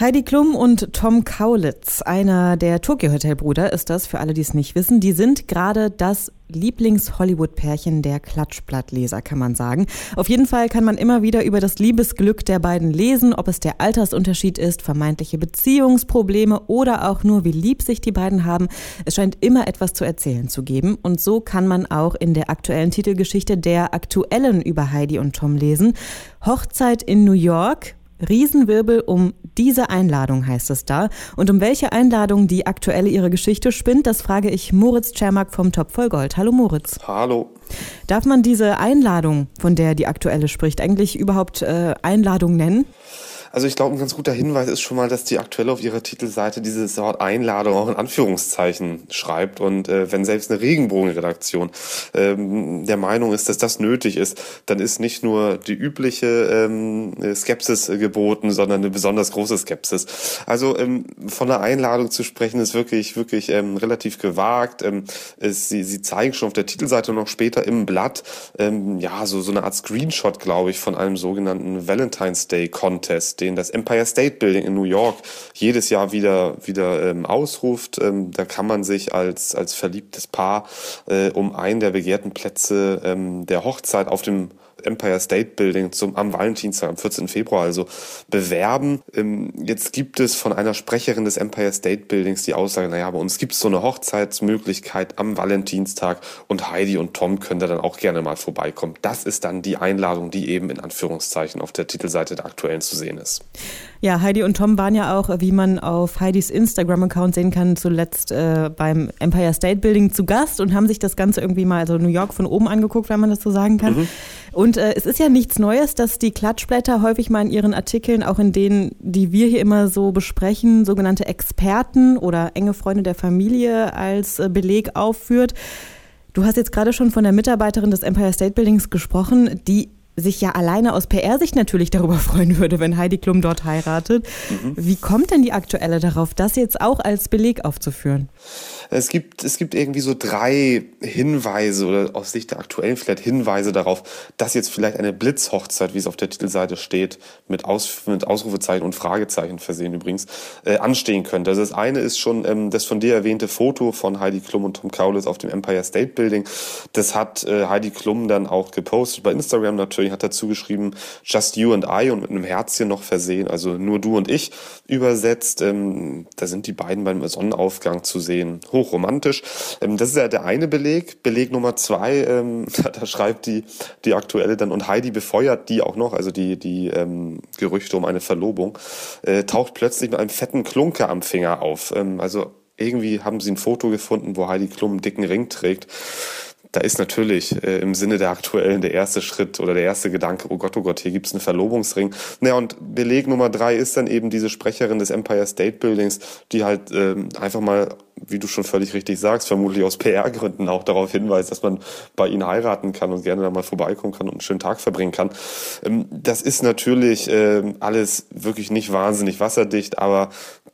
Heidi Klum und Tom Kaulitz, einer der Tokyo Hotel Brüder ist das, für alle, die es nicht wissen. Die sind gerade das Lieblings-Hollywood-Pärchen der Klatschblattleser, kann man sagen. Auf jeden Fall kann man immer wieder über das Liebesglück der beiden lesen, ob es der Altersunterschied ist, vermeintliche Beziehungsprobleme oder auch nur, wie lieb sich die beiden haben. Es scheint immer etwas zu erzählen zu geben. Und so kann man auch in der aktuellen Titelgeschichte der aktuellen über Heidi und Tom lesen. Hochzeit in New York, Riesenwirbel um diese Einladung heißt es da. Und um welche Einladung die aktuelle ihre Geschichte spinnt, das frage ich Moritz Czermak vom Top voll Gold. Hallo Moritz. Hallo. Darf man diese Einladung, von der die aktuelle spricht, eigentlich überhaupt äh, Einladung nennen? Also ich glaube, ein ganz guter Hinweis ist schon mal, dass die aktuell auf ihrer Titelseite dieses Wort Einladung auch in Anführungszeichen schreibt. Und äh, wenn selbst eine Regenbogenredaktion ähm, der Meinung ist, dass das nötig ist, dann ist nicht nur die übliche ähm, Skepsis geboten, sondern eine besonders große Skepsis. Also ähm, von einer Einladung zu sprechen, ist wirklich, wirklich ähm, relativ gewagt. Ähm, es, sie, sie zeigen schon auf der Titelseite noch später im Blatt, ähm, ja, so, so eine Art Screenshot, glaube ich, von einem sogenannten Valentine's Day Contest den das Empire State Building in New York jedes Jahr wieder, wieder ähm, ausruft. Ähm, da kann man sich als, als verliebtes Paar äh, um einen der begehrten Plätze ähm, der Hochzeit auf dem Empire State Building zum, am Valentinstag, am 14. Februar also bewerben. Ähm, jetzt gibt es von einer Sprecherin des Empire State Buildings die Aussage, naja, bei uns gibt es so eine Hochzeitsmöglichkeit am Valentinstag und Heidi und Tom können da dann auch gerne mal vorbeikommen. Das ist dann die Einladung, die eben in Anführungszeichen auf der Titelseite der aktuellen zu sehen ist. Ja, Heidi und Tom waren ja auch, wie man auf Heidis Instagram-Account sehen kann, zuletzt äh, beim Empire State Building zu Gast und haben sich das Ganze irgendwie mal, also New York von oben angeguckt, wenn man das so sagen kann. Mhm. Und äh, es ist ja nichts Neues, dass die Klatschblätter häufig mal in ihren Artikeln, auch in denen, die wir hier immer so besprechen, sogenannte Experten oder enge Freunde der Familie als äh, Beleg aufführt. Du hast jetzt gerade schon von der Mitarbeiterin des Empire State Buildings gesprochen, die sich ja alleine aus PR-Sicht natürlich darüber freuen würde, wenn Heidi Klum dort heiratet. Mhm. Wie kommt denn die Aktuelle darauf, das jetzt auch als Beleg aufzuführen? Es gibt, es gibt irgendwie so drei Hinweise oder aus Sicht der aktuellen vielleicht Hinweise darauf, dass jetzt vielleicht eine Blitzhochzeit, wie es auf der Titelseite steht, mit, Aus, mit Ausrufezeichen und Fragezeichen versehen übrigens, äh, anstehen könnte. Also das eine ist schon ähm, das von dir erwähnte Foto von Heidi Klum und Tom Kaulitz auf dem Empire State Building. Das hat äh, Heidi Klum dann auch gepostet bei Instagram natürlich, hat dazu geschrieben, just you and I und mit einem Herzchen noch versehen, also nur du und ich übersetzt. Ähm, da sind die beiden beim Sonnenaufgang zu sehen. Hoch hochromantisch. Ähm, das ist ja der eine Beleg. Beleg Nummer zwei, ähm, da, da, schreibt die, die aktuelle dann, und Heidi befeuert die auch noch, also die, die ähm, Gerüchte um eine Verlobung, äh, taucht plötzlich mit einem fetten Klunker am Finger auf. Ähm, also irgendwie haben sie ein Foto gefunden, wo Heidi Klum einen dicken Ring trägt da ist natürlich äh, im Sinne der aktuellen der erste Schritt oder der erste Gedanke, oh Gott, oh Gott, hier gibt's einen Verlobungsring. Naja, und Beleg Nummer drei ist dann eben diese Sprecherin des Empire State Buildings, die halt ähm, einfach mal, wie du schon völlig richtig sagst, vermutlich aus PR-Gründen auch darauf hinweist, dass man bei ihnen heiraten kann und gerne da mal vorbeikommen kann und einen schönen Tag verbringen kann. Ähm, das ist natürlich äh, alles wirklich nicht wahnsinnig wasserdicht, aber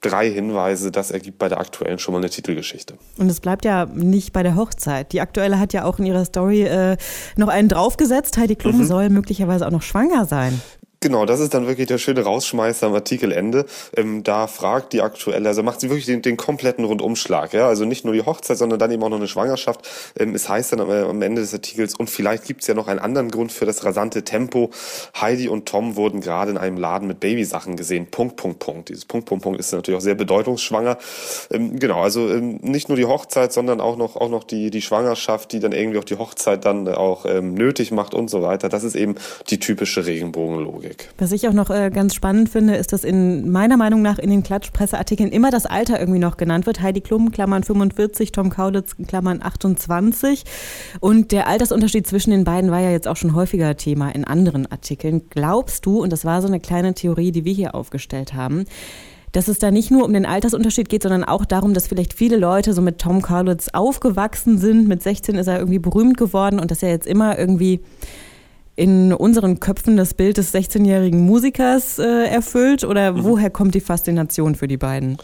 drei Hinweise, das ergibt bei der aktuellen schon mal eine Titelgeschichte. Und es bleibt ja nicht bei der Hochzeit. Die aktuelle hat ja auch in ihrer Story äh, noch einen draufgesetzt. Heidi Klum mhm. soll möglicherweise auch noch schwanger sein. Genau, das ist dann wirklich der schöne Rausschmeißer am Artikelende. Ähm, da fragt die aktuelle, also macht sie wirklich den, den kompletten Rundumschlag. Ja? Also nicht nur die Hochzeit, sondern dann eben auch noch eine Schwangerschaft. Ähm, es heißt dann am, am, Ende des Artikels, und vielleicht gibt's ja noch einen anderen Grund für das rasante Tempo. Heidi und Tom wurden gerade in einem Laden mit Babysachen gesehen. Punkt, Punkt, Punkt. Dieses Punkt, Punkt, Punkt ist natürlich auch sehr bedeutungsschwanger. Ähm, genau, also ähm, nicht nur die Hochzeit, sondern auch noch, auch noch die, die Schwangerschaft, die dann irgendwie auch die Hochzeit dann auch ähm, nötig macht und so weiter. Das ist eben die typische Regenbogenlogik. Logik. Was ich auch noch äh, ganz spannend finde, ist, dass in meiner Meinung nach in den Klatschpresseartikeln immer das Alter irgendwie noch genannt wird. Heidi Klum, Klammern 45, Tom Kaulitz, Klammern 28. Und der Altersunterschied zwischen den beiden war ja jetzt auch schon häufiger Thema in anderen Artikeln. Glaubst du, und das war so eine kleine Theorie, die wir hier aufgestellt haben, dass es da nicht nur um den Altersunterschied geht, sondern auch darum, dass vielleicht viele Leute so mit Tom Kaulitz aufgewachsen sind. Mit 16 ist er irgendwie berühmt geworden und dass er jetzt immer irgendwie in unseren Köpfen das Bild des 16-jährigen Musikers äh, erfüllt oder mhm. woher kommt die Faszination für die beiden?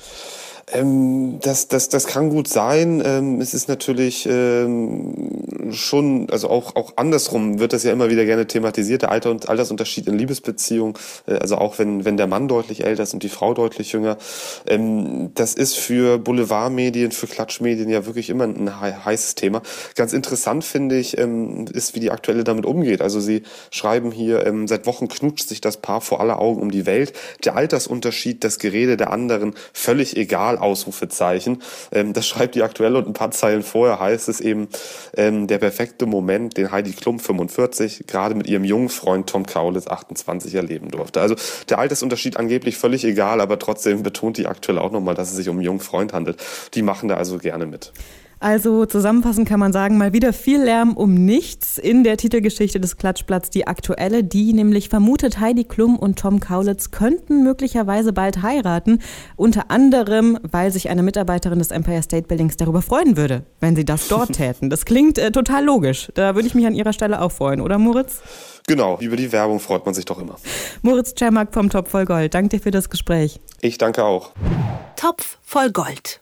Ähm, das, das, das kann gut sein. Ähm, es ist natürlich ähm, schon, also auch, auch andersrum wird das ja immer wieder gerne thematisiert, der Alter und Altersunterschied in Liebesbeziehungen, äh, also auch wenn, wenn der Mann deutlich älter ist und die Frau deutlich jünger. Ähm, das ist für Boulevardmedien, für Klatschmedien ja wirklich immer ein heißes Thema. Ganz interessant finde ich, ähm, ist, wie die aktuelle damit umgeht. Also sie schreiben hier, ähm, seit Wochen knutscht sich das Paar vor aller Augen um die Welt. Der Altersunterschied, das Gerede der anderen, völlig egal, Ausrufezeichen. Ähm, das schreibt die aktuelle und ein paar Zeilen vorher heißt es eben, ähm, der perfekte Moment, den Heidi Klum 45 gerade mit ihrem jungen Freund Tom Kaulitz 28 erleben durfte. Also der Altersunterschied angeblich völlig egal, aber trotzdem betont die aktuelle auch nochmal, dass es sich um einen jungen Freund handelt. Die machen da also gerne mit. Also zusammenfassend kann man sagen, mal wieder viel Lärm um nichts in der Titelgeschichte des Klatschblatts, die aktuelle, die nämlich vermutet, Heidi Klum und Tom Kaulitz könnten möglicherweise bald heiraten, unter anderem, weil sich eine Mitarbeiterin des Empire State Buildings darüber freuen würde, wenn sie das dort täten. Das klingt äh, total logisch. Da würde ich mich an ihrer Stelle auch freuen, oder Moritz? Genau, über die Werbung freut man sich doch immer. Moritz Czermak vom Topf voll Gold, danke dir für das Gespräch. Ich danke auch. Topf voll Gold.